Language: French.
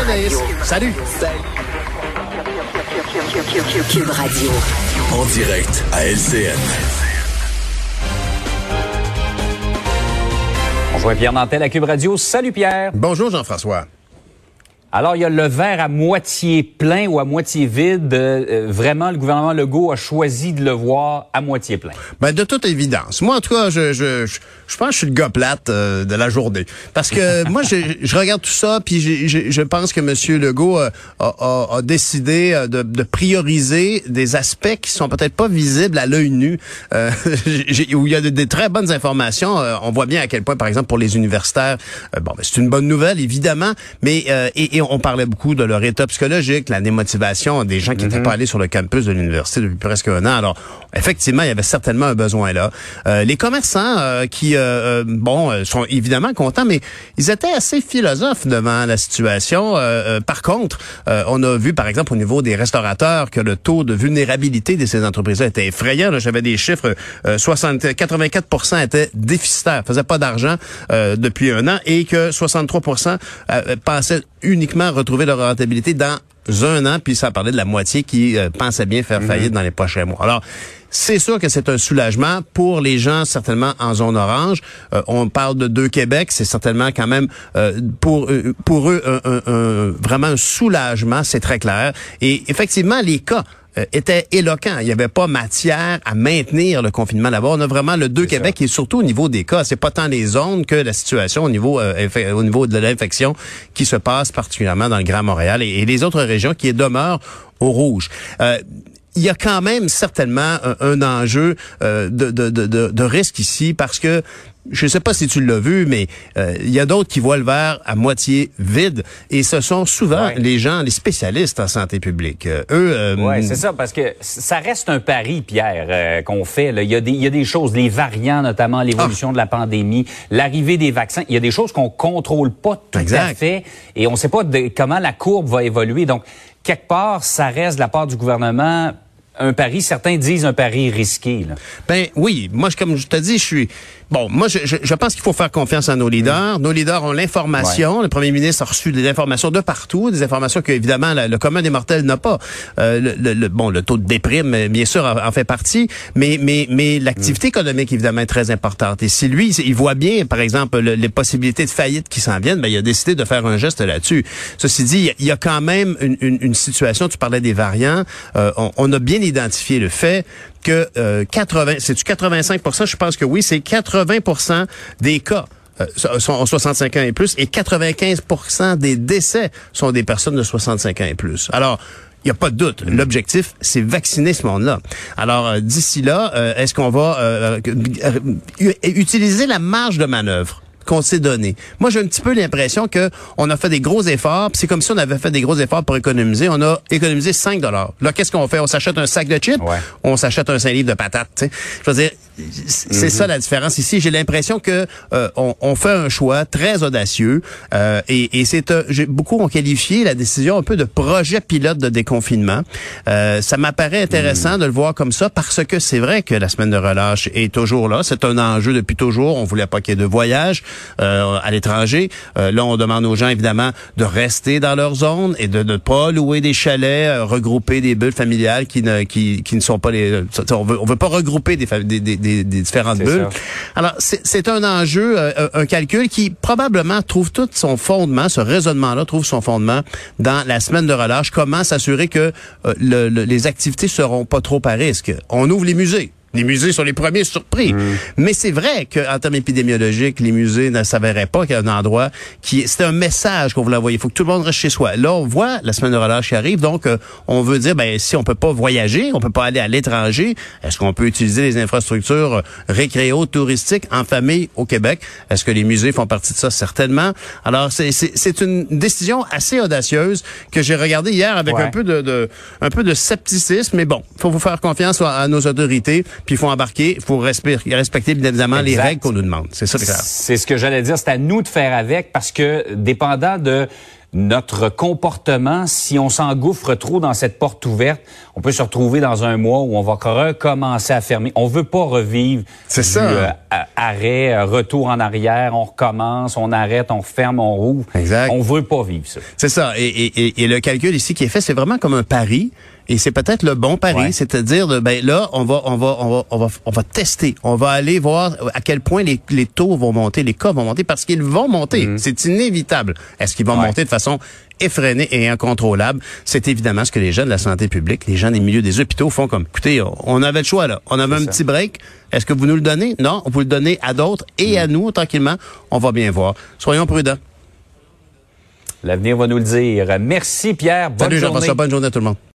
Anaïs. Salut. Cube Radio. En direct à LCN. On joint Pierre Nantel à Cube Radio. Salut Pierre. Bonjour Jean-François. Alors, il y a le verre à moitié plein ou à moitié vide. Euh, vraiment, le gouvernement Legault a choisi de le voir à moitié plein. Ben, de toute évidence. Moi, en tout cas, je, je, je, je pense que je suis le gars plate euh, de la journée. Parce que moi, je, je, regarde tout ça, puis je, je pense que M. Legault a, a, a décidé de, de, prioriser des aspects qui sont peut-être pas visibles à l'œil nu, euh, où il y a des très bonnes informations. on voit bien à quel point, par exemple, pour les universitaires, bon, ben, c'est une bonne nouvelle, évidemment, mais et, et on parlait beaucoup de leur état psychologique, la démotivation des gens qui n'étaient mhm. pas allés sur le campus de l'université depuis presque un an. Alors, effectivement, il y avait certainement un besoin là. Euh, les commerçants euh, qui, euh, bon, sont évidemment contents, mais ils étaient assez philosophes devant la situation. par contre, on a vu, par exemple, au niveau des restaurateurs, que le taux de vulnérabilité de ces entreprises-là était effrayant. J'avais des chiffres, 60, 84 étaient déficitaires, faisaient pas d'argent depuis un an, et que 63% pensaient uniquement retrouver leur rentabilité dans un an, puis ça parlait de la moitié qui euh, pensait bien faire mhm. faillite dans les prochains mois. Alors, c'est sûr que c'est un soulagement pour les gens certainement en zone orange. Euh, on parle de deux Québec, c'est certainement quand même euh, pour pour eux un, vraiment un soulagement, c'est très clair. Et effectivement, les cas euh, était éloquent. Il n'y avait pas matière à maintenir le confinement là-bas. On a vraiment le 2 Québec et surtout au niveau des cas. C'est pas tant les zones que la situation au niveau euh, au niveau de l'infection qui se passe particulièrement dans le Grand Montréal et, les autres régions qui demeurent au rouge. Euh, il y a quand même certainement un, enjeu de, de, de, de, risque ici parce que je ne sais pas si tu l'as vu, mais euh, il y a d'autres qui voient le verre à moitié vide, et ce sont souvent les gens, les spécialistes en santé publique. Euh, eux, euh, oui, c'est ça, parce que ça reste un pari, Pierre, qu'on fait. Il, y a des, il y a des choses, les variants, notamment l'évolution ah. de la pandémie, l'arrivée des vaccins. Il y a des choses qu'on contrôle pas tout à fait, et on ne sait pas de, comment la courbe va évoluer. Donc, quelque part, ça reste de la part du gouvernement un pari, certains disent un pari risqué. Là. Ben oui, moi comme je te dis, je suis bon. Moi, je, je, pense qu'il faut faire confiance à nos leaders. Nos leaders ont l'information. Le premier ministre a reçu des informations de partout, des informations que évidemment le, commun des mortels n'a pas. Euh, le, bon, le taux de déprime, bien sûr, en, fait partie, mais mais mais l'activité mm. économique évidemment est très importante. Et si lui, il voit bien, par exemple, les possibilités de faillite qui s'en viennent, ben il a décidé de faire un geste là-dessus. Ceci dit, il y a quand même une, une, une situation. Tu parlais des variants. Euh, on, on a bien identifier le fait que euh, 80, c'est du 85% je pense que oui, c'est 80 des cas euh, sont 65 ans et plus et 95% des décès sont des personnes de 65 ans et plus. Alors, il n'y a pas de doute. L'objectif, c'est vacciner ce monde-là. Alors, euh, d'ici là, euh, est-ce qu'on va utiliser la marge de manœuvre qu'on s'est donné. Moi, j'ai un petit peu l'impression que on a fait des gros efforts, c'est comme si on avait fait des gros efforts pour économiser. On a économisé 5 dollars. Là, qu'est-ce qu'on fait? On s'achète un sac de chips, on s'achète un 5 livres de patates. Je veux dire, c'est ça la différence ici. J'ai l'impression que euh, on, on, fait un choix très audacieux euh, et, et c'est euh, beaucoup ont qualifié la décision un peu de projet pilote de déconfinement. Euh, ça m'apparaît intéressant de le voir comme ça parce que c'est vrai que la semaine de relâche est toujours là. C'est un enjeu depuis toujours. On voulait pas qu'il y ait de voyage à l'étranger. là, on demande aux gens évidemment de rester dans leur zone et de ne pas louer des chalets, regrouper des bulles familiales qui ne qui, qui ne sont pas les. On veut on veut pas regrouper des, des, des des, différentes bulles. Alors, c'est un enjeu, euh, un calcul qui probablement trouve tout son fondement, ce raisonnement-là trouve son fondement dans la semaine de relâche. Comment s'assurer que euh, les activités seront pas trop à risque? On ouvre les musées. Les musées sont les premiers surpris. Mm. Mais c'est vrai qu'en termes épidémiologiques, les musées ne s'avéraient pas qu'il y a un endroit qui... C'était un message qu'on voulait envoyer. Il faut que tout le monde reste chez soi. Là, on voit la semaine de relâche qui arrive. Donc, euh, on veut dire, ben si on peut pas voyager, on peut pas aller à l'étranger, est-ce qu'on peut utiliser les infrastructures euh, récréo-touristiques en famille au Québec? Est-ce que les musées font partie de ça? Certainement. Alors, c'est une décision assez audacieuse que j'ai regardée hier avec un peu de, de, un peu de scepticisme. Mais bon, faut vous faire confiance à nos autorités puis il faut embarquer, il faut respecter, respecter évidemment les règles qu'on nous demande. C'est ça, C'est ce que j'allais dire, c'est à nous de faire avec parce que dépendant de notre comportement, si on s'engouffre trop dans cette porte ouverte, on peut se retrouver dans un mois où on va recommencer à fermer. On veut pas revivre. C'est du, ça. euh, arrêt, euh, retour en arrière, on recommence, on arrête, on ferme, on rouvre. Exact. On veut pas vivre ça. C'est ça. Et, et, et le calcul ici qui est fait, c'est vraiment comme un pari. Et c'est peut-être le bon pari, Ouais. c'est-à-dire de, ben là, on va, on va, on va, on va, on va tester. On va aller voir à quel point les, les taux vont monter, les cas vont monter, parce qu'ils vont monter. C'est inévitable. Est-ce qu'ils vont. Ouais. monter de façon effrénée et incontrôlable? C'est évidemment ce que les gens de la santé publique, les gens des milieux des hôpitaux font comme. Écoutez, on- avait le choix là. On avait un ça. petit break. Est-ce que vous nous le donnez? Non, on vous le donner à d'autres et Mm. à nous tranquillement. On va bien voir. Soyons prudents. L'avenir va nous le dire. Merci Pierre. Bonne Salut journée. Jean-François. Bonne journée à tout le monde.